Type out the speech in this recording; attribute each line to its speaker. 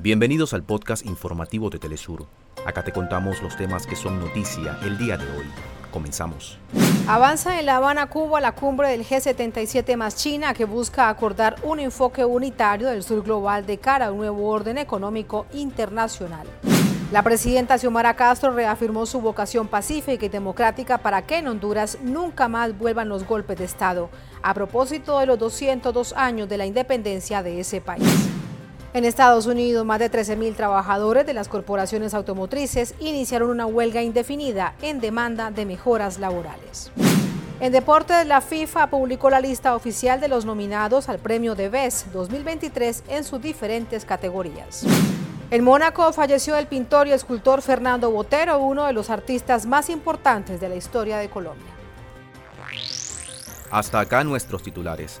Speaker 1: Bienvenidos al podcast informativo de Telesur. Acá te contamos los temas que son noticia el día de hoy. Comenzamos.
Speaker 2: Avanza en La Habana, Cuba, la cumbre del G77 más China que busca acordar un enfoque unitario del sur global de cara a un nuevo orden económico internacional. La presidenta Xiomara Castro reafirmó su vocación pacífica y democrática para que en Honduras nunca más vuelvan los golpes de Estado, a propósito de los 202 años de la independencia de ese país. En Estados Unidos, más de 13.000 trabajadores de las corporaciones automotrices iniciaron una huelga indefinida en demanda de mejoras laborales. En deportes, la FIFA publicó la lista oficial de los nominados al premio de BES 2023 en sus diferentes categorías. En Mónaco falleció el pintor y escultor Fernando Botero, uno de los artistas más importantes de la historia de Colombia.
Speaker 1: Hasta acá nuestros titulares.